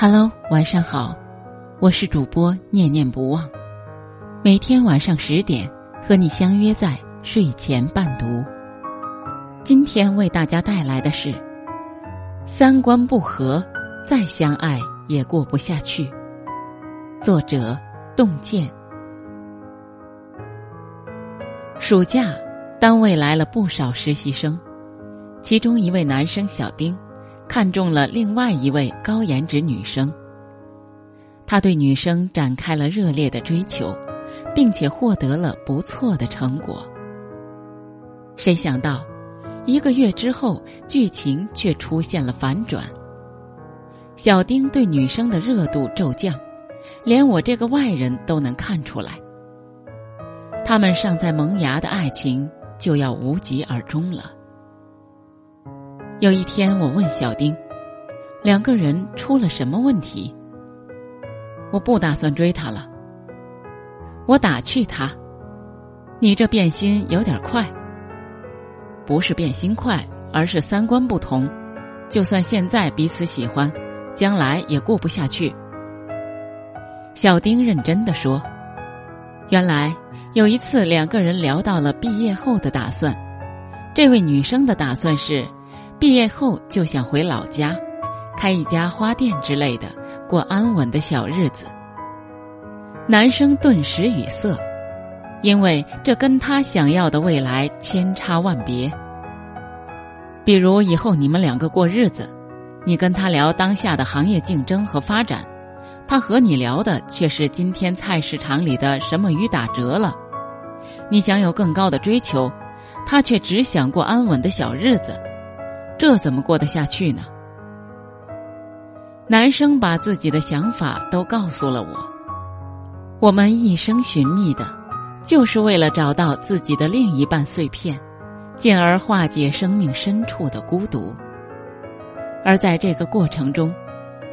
Hello，晚上好，我是主播念念不忘，每天晚上十点和你相约在睡前伴读。今天为大家带来的是：三观不合，再相爱也过不下去。作者：洞见。暑假，单位来了不少实习生，其中一位男生小丁。看中了另外一位高颜值女生，他对女生展开了热烈的追求，并且获得了不错的成果。谁想到，一个月之后，剧情却出现了反转。小丁对女生的热度骤降，连我这个外人都能看出来。他们尚在萌芽的爱情就要无疾而终了。有一天，我问小丁：“两个人出了什么问题？”我不打算追他了。我打趣他：“你这变心有点快。”不是变心快，而是三观不同。就算现在彼此喜欢，将来也过不下去。小丁认真的说：“原来有一次，两个人聊到了毕业后的打算。这位女生的打算是。”毕业后就想回老家，开一家花店之类的，过安稳的小日子。男生顿时语塞，因为这跟他想要的未来千差万别。比如以后你们两个过日子，你跟他聊当下的行业竞争和发展，他和你聊的却是今天菜市场里的什么鱼打折了。你想有更高的追求，他却只想过安稳的小日子。这怎么过得下去呢？男生把自己的想法都告诉了我。我们一生寻觅的，就是为了找到自己的另一半碎片，进而化解生命深处的孤独。而在这个过程中，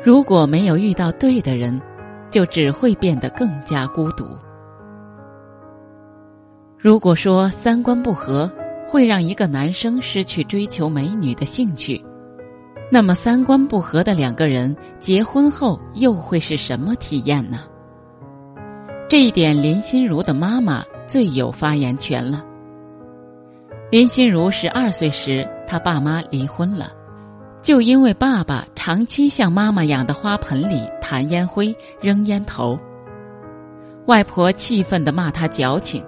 如果没有遇到对的人，就只会变得更加孤独。如果说三观不合，会让一个男生失去追求美女的兴趣，那么三观不合的两个人结婚后又会是什么体验呢？这一点林心如的妈妈最有发言权了。林心如十二岁时，她爸妈离婚了，就因为爸爸长期向妈妈养的花盆里弹烟灰、扔烟头，外婆气愤地骂他矫情。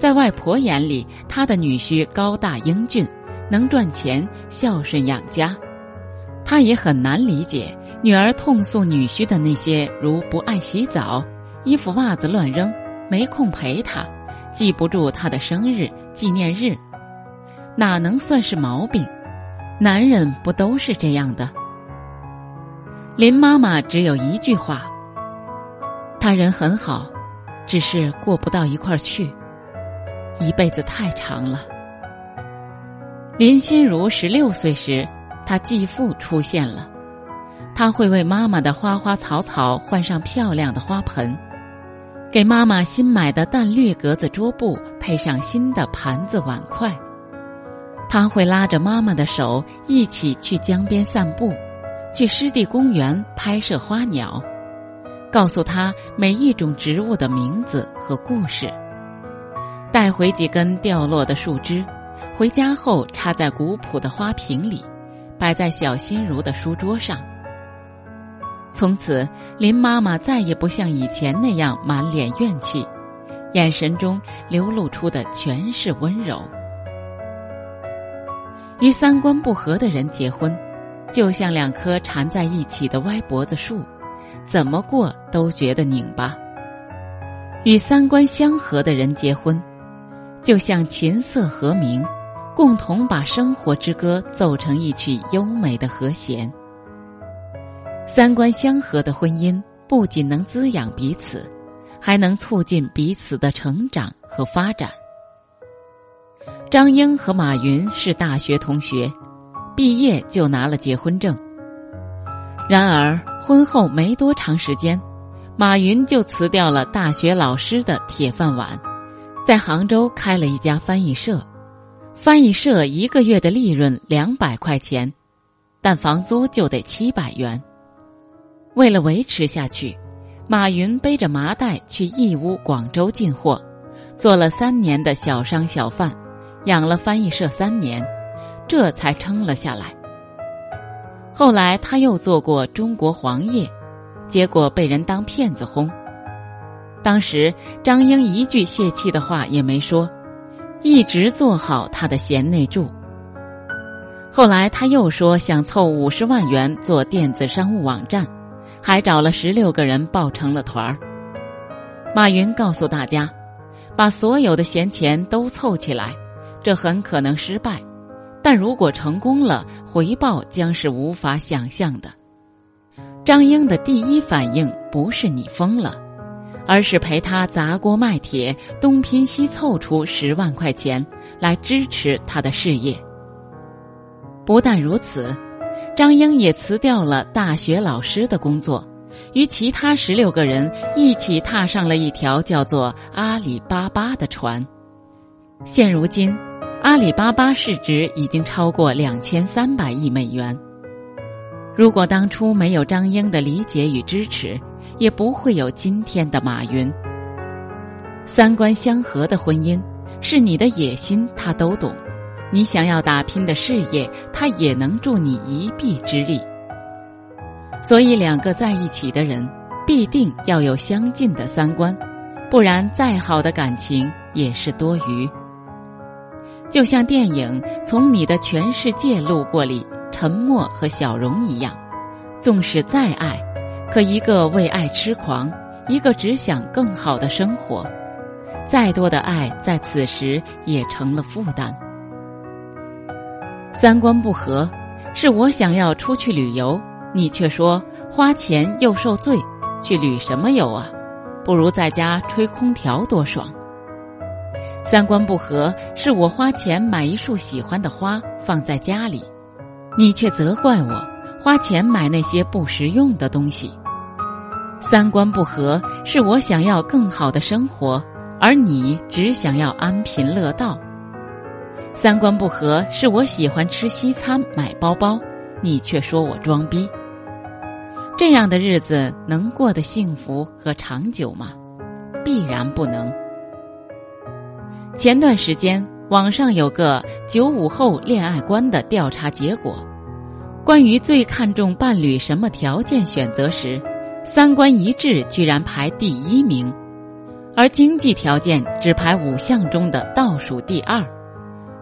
在外婆眼里，她的女婿高大英俊，能赚钱，孝顺养家。她也很难理解女儿痛诉女婿的那些，如不爱洗澡、衣服袜子乱扔、没空陪她、记不住她的生日纪念日，哪能算是毛病？男人不都是这样的？林妈妈只有一句话：他人很好，只是过不到一块儿去。一辈子太长了。林心如十六岁时，她继父出现了，他会为妈妈的花花草草换上漂亮的花盆，给妈妈新买的淡绿格子桌布配上新的盘子碗筷。他会拉着妈妈的手一起去江边散步，去湿地公园拍摄花鸟，告诉她每一种植物的名字和故事。带回几根掉落的树枝，回家后插在古朴的花瓶里，摆在小心如的书桌上。从此，林妈妈再也不像以前那样满脸怨气，眼神中流露出的全是温柔。与三观不合的人结婚，就像两棵缠在一起的歪脖子树，怎么过都觉得拧巴；与三观相合的人结婚。就像琴瑟和鸣，共同把生活之歌奏成一曲优美的和弦。三观相合的婚姻不仅能滋养彼此，还能促进彼此的成长和发展。张英和马云是大学同学，毕业就拿了结婚证。然而婚后没多长时间，马云就辞掉了大学老师的铁饭碗。在杭州开了一家翻译社，翻译社一个月的利润两百块钱，但房租就得七百元。为了维持下去，马云背着麻袋去义乌、广州进货，做了三年的小商小贩，养了翻译社三年，这才撑了下来。后来他又做过中国黄页，结果被人当骗子轰。当时张英一句泄气的话也没说，一直做好他的贤内助。后来他又说想凑五十万元做电子商务网站，还找了十六个人抱成了团儿。马云告诉大家，把所有的闲钱都凑起来，这很可能失败，但如果成功了，回报将是无法想象的。张英的第一反应不是你疯了，而是陪他砸锅卖铁，东拼西凑出十万块钱来支持他的事业。不但如此，张英也辞掉了大学老师的工作，与其他十六个人一起踏上了一条叫做阿里巴巴的船。现如今，阿里巴巴市值已经超过两千三百亿美元。如果当初没有张英的理解与支持，也不会有今天的马云。三观相合的婚姻，是你的野心，他都懂。你想要打拼的事业，他也能助你一臂之力。所以，两个在一起的人必定要有相近的三观，不然再好的感情也是多余。就像电影《从你的全世界路过》里沉默和小荣一样，纵使再爱，可一个为爱痴狂，一个只想更好的生活，再多的爱在此时也成了负担。三观不合，是我想要出去旅游，你却说花钱又受罪，去旅什么游啊？不如在家吹空调多爽。三观不合，是我花钱买一束喜欢的花放在家里，你却责怪我花钱买那些不实用的东西。三观不合，是我想要更好的生活，而你只想要安贫乐道。三观不合，是我喜欢吃西餐、买包包，你却说我装逼。这样的日子能过得幸福和长久吗？必然不能。前段时间，网上有个九五后恋爱观的调查结果，关于最看重伴侣什么条件选择时，三观一致居然排第一名，而经济条件只排五项中的倒数第二。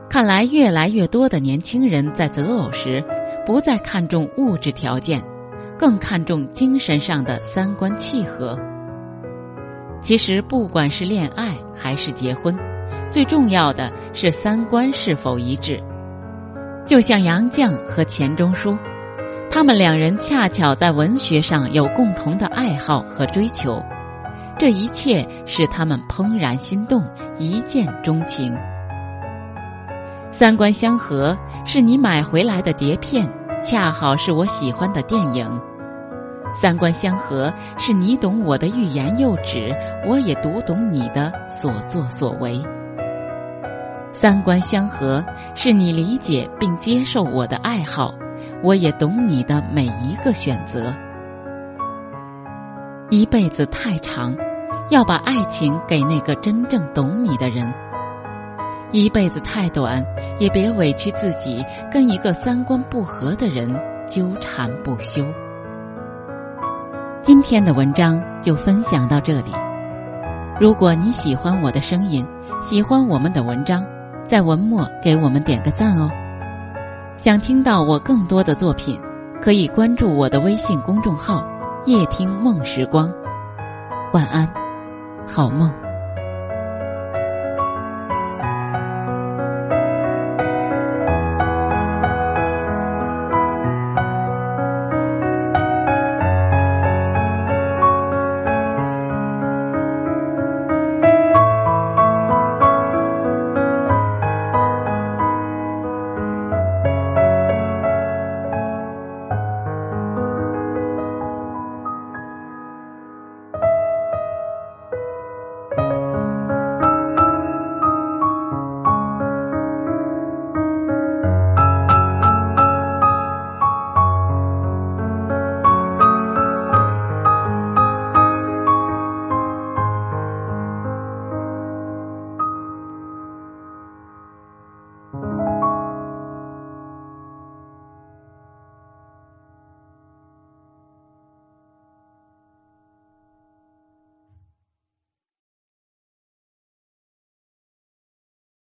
看来，越来越多的年轻人在择偶时，不再看重物质条件，更看重精神上的三观契合。其实，不管是恋爱还是结婚，最重要的是三观是否一致。就像杨绛和钱钟书，他们两人恰巧在文学上有共同的爱好和追求，这一切使他们怦然心动，一见钟情。三观相合，是你买回来的碟片，恰好是我喜欢的电影；三观相合，是你懂我的欲言又止，我也读懂你的所作所为；三观相合，是你理解并接受我的爱好，我也懂你的每一个选择。一辈子太长，要把爱情给那个真正懂你的人。一辈子太短，也别委屈自己跟一个三观不合的人纠缠不休。今天的文章就分享到这里。如果你喜欢我的声音，喜欢我们的文章，在文末给我们点个赞哦。想听到我更多的作品，可以关注我的微信公众号“夜听梦时光”。晚安，好梦。